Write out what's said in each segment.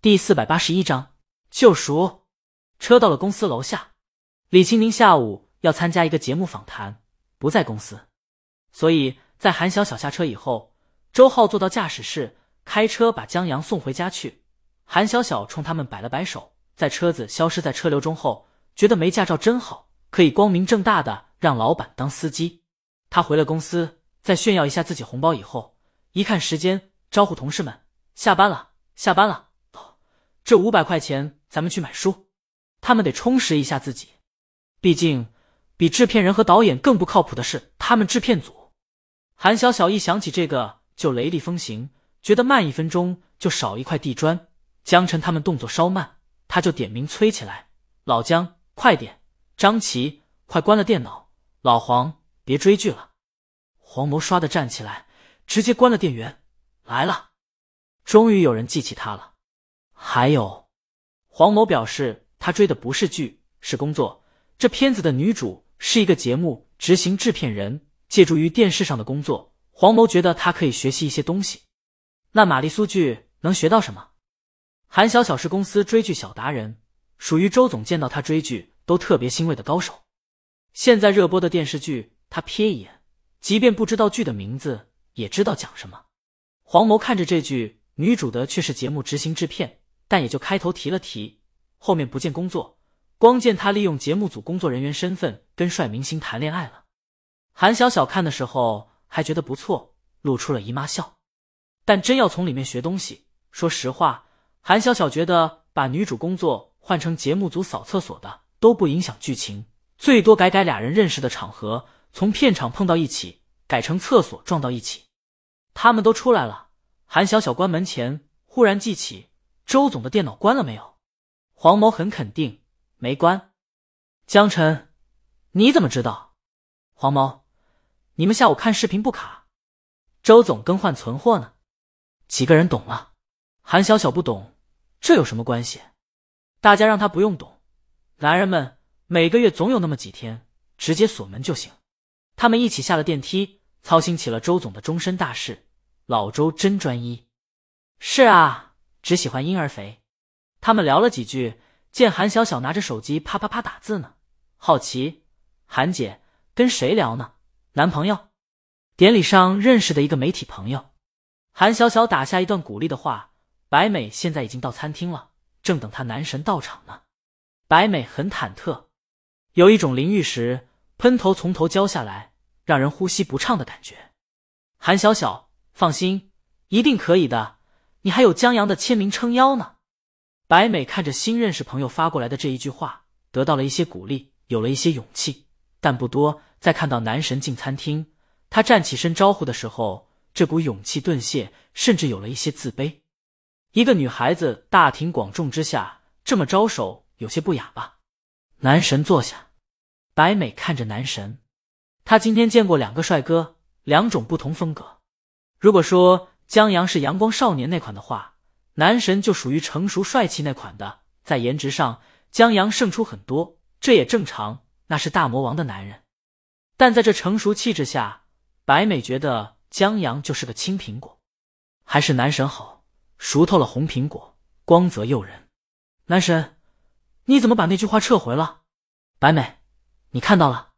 第四百八十一章救赎。车到了公司楼下，李清明下午要参加一个节目访谈，不在公司，所以在韩小小下车以后，周浩坐到驾驶室，开车把江阳送回家去。韩小小冲他们摆了摆手，在车子消失在车流中后，觉得没驾照真好，可以光明正大的让老板当司机。他回了公司，再炫耀一下自己红包以后，一看时间，招呼同事们下班了，下班了。这五百块钱咱们去买书，他们得充实一下自己。毕竟，比制片人和导演更不靠谱的是他们制片组。韩小小一想起这个就雷厉风行，觉得慢一分钟就少一块地砖。江晨他们动作稍慢，他就点名催起来：“老姜，快点！张琪，快关了电脑！老黄，别追剧了！”黄谋唰的站起来，直接关了电源。来了，终于有人记起他了。还有，黄某表示他追的不是剧，是工作。这片子的女主是一个节目执行制片人，借助于电视上的工作，黄某觉得他可以学习一些东西。那玛丽苏剧能学到什么？韩小小是公司追剧小达人，属于周总见到他追剧都特别欣慰的高手。现在热播的电视剧，他瞥一眼，即便不知道剧的名字，也知道讲什么。黄某看着这剧，女主的却是节目执行制片，但也就开头提了提，后面不见工作，光见他利用节目组工作人员身份跟帅明星谈恋爱了。韩小小看的时候还觉得不错，露出了姨妈笑。但真要从里面学东西，说实话。韩小小觉得把女主工作换成节目组扫厕所的都不影响剧情，最多改改俩人认识的场合，从片场碰到一起改成厕所撞到一起。他们都出来了，韩小小关门前忽然记起周总的电脑关了没有？黄某很肯定没关。江晨，你怎么知道？黄某，你们下午看视频不卡？周总更换存货呢？几个人懂了？韩小小不懂。这有什么关系？大家让他不用懂。男人们每个月总有那么几天，直接锁门就行。他们一起下了电梯，操心起了周总的终身大事。老周真专一。是啊，只喜欢婴儿肥。他们聊了几句，见韩小小拿着手机啪啪啪打字呢，好奇。韩姐跟谁聊呢？男朋友？典礼上认识的一个媒体朋友。韩小小打下一段鼓励的话。白美现在已经到餐厅了，正等她男神到场呢。白美很忐忑，有一种淋浴时喷头从头浇下来，让人呼吸不畅的感觉。韩小小，放心，一定可以的。你还有江阳的签名撑腰呢。白美看着新认识朋友发过来的这一句话，得到了一些鼓励，有了一些勇气，但不多。在看到男神进餐厅，他站起身招呼的时候，这股勇气顿泄，甚至有了一些自卑。一个女孩子大庭广众之下这么招手，有些不雅吧？男神坐下，白美看着男神，他今天见过两个帅哥，两种不同风格。如果说江阳是阳光少年那款的话，男神就属于成熟帅气那款的。在颜值上，江阳胜出很多，这也正常，那是大魔王的男人。但在这成熟气质下，白美觉得江阳就是个青苹果，还是男神好。熟透了红苹果，光泽诱人。男神，你怎么把那句话撤回了？白美，你看到了？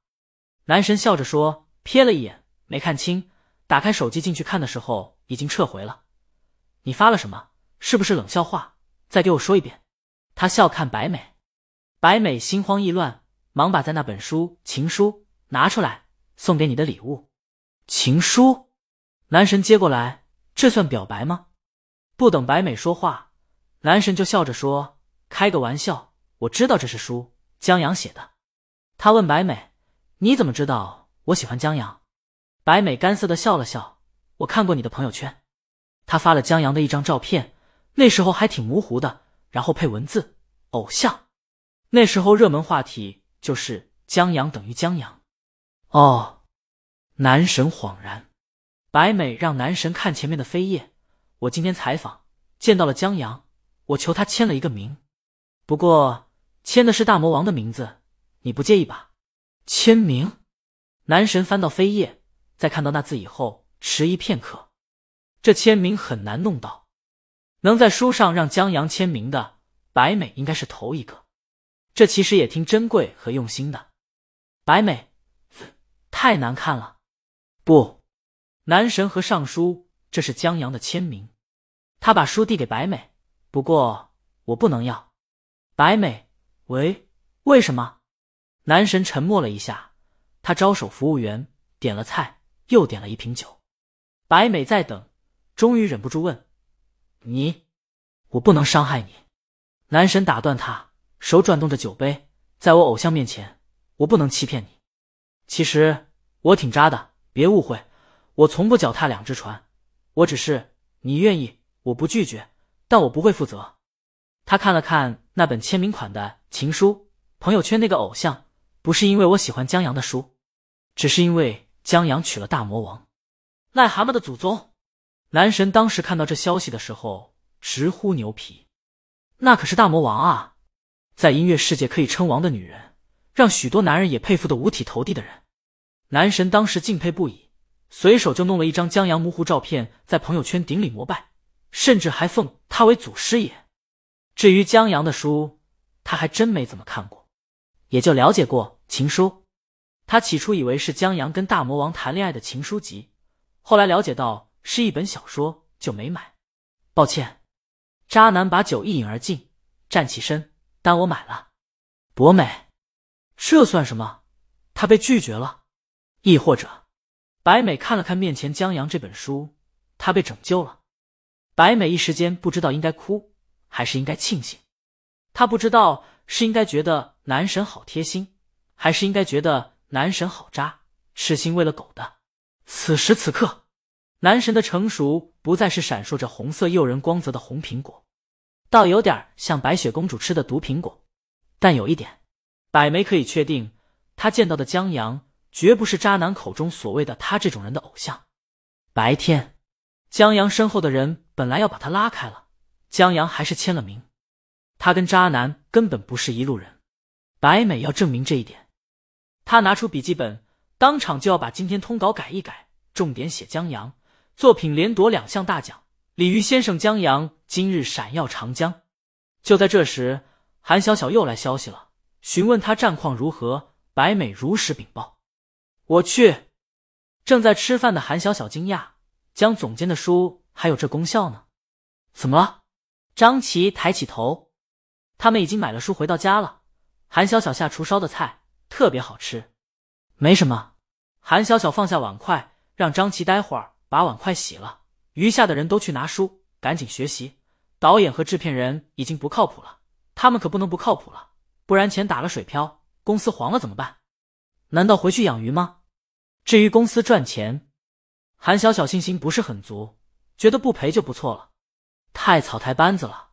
男神笑着说，瞥了一眼，没看清。打开手机进去看的时候，已经撤回了。你发了什么？是不是冷笑话？再给我说一遍。他笑看白美，白美心慌意乱，忙把在那本书情书拿出来，送给你的礼物。情书？男神接过来，这算表白吗？不等白美说话，男神就笑着说：“开个玩笑，我知道这是书，江阳写的。”他问白美：“你怎么知道我喜欢江阳？”白美干涩的笑了笑：“我看过你的朋友圈，他发了江阳的一张照片，那时候还挺模糊的，然后配文字偶像。那时候热门话题就是江阳等于江阳。”哦，男神恍然。白美让男神看前面的扉页。我今天采访见到了江阳，我求他签了一个名，不过签的是大魔王的名字，你不介意吧？签名？男神翻到扉页，在看到那字以后迟疑片刻，这签名很难弄到。能在书上让江阳签名的，白美应该是头一个。这其实也挺珍贵和用心的。白美，太难看了。不，男神和尚书，这是江阳的签名。他把书递给白美，不过我不能要。白美，喂，为什么？男神沉默了一下，他招手服务员点了菜，又点了一瓶酒。白美在等，终于忍不住问：“你，我不能伤害你。”男神打断他，手转动着酒杯，在我偶像面前，我不能欺骗你。其实我挺渣的，别误会，我从不脚踏两只船。我只是你愿意，我不拒绝，但我不会负责。他看了看那本签名款的情书，朋友圈那个偶像，不是因为我喜欢江阳的书，只是因为江阳娶了大魔王。癞蛤蟆的祖宗！男神当时看到这消息的时候直呼牛皮，那可是大魔王啊，在音乐世界可以称王的女人，让许多男人也佩服的五体投地的人。男神当时敬佩不已，随手就弄了一张江阳模糊照片，在朋友圈顶礼膜拜，甚至还奉他为祖师爷。至于江阳的书，他还真没怎么看过，也就了解过情书。他起初以为是江阳跟大魔王谈恋爱的情书集。后来了解到是一本小说，就没买。抱歉，渣男把酒一饮而尽，站起身，单我买了。博美，这算什么？他被拒绝了？亦或者，白美看了看面前江阳这本书，他被拯救了。白美一时间不知道应该哭还是应该庆幸。他不知道是应该觉得男神好贴心，还是应该觉得男神好渣，痴心为了狗的。此时此刻，男神的成熟不再是闪烁着红色诱人光泽的红苹果，倒有点像白雪公主吃的毒苹果。但有一点，百梅可以确定，他见到的江阳绝不是渣男口中所谓的他这种人的偶像。白天，江阳身后的人本来要把他拉开了，江阳还是签了名。他跟渣男根本不是一路人，白美要证明这一点，他拿出笔记本。当场就要把今天通稿改一改，重点写江阳作品连夺两项大奖。鲤鱼先生江阳今日闪耀长江。就在这时，韩小小又来消息了，询问他战况如何。白美如实禀报。我去。正在吃饭的韩小小惊讶，江总监的书还有这功效呢？怎么了？张琪抬起头，他们已经买了书回到家了。韩小小下厨烧的菜特别好吃。没什么。韩小小放下碗筷，让张琪待会儿把碗筷洗了。余下的人都去拿书，赶紧学习。导演和制片人已经不靠谱了，他们可不能不靠谱了，不然钱打了水漂，公司黄了怎么办？难道回去养鱼吗？至于公司赚钱，韩小小信心不是很足，觉得不赔就不错了。太草台班子了。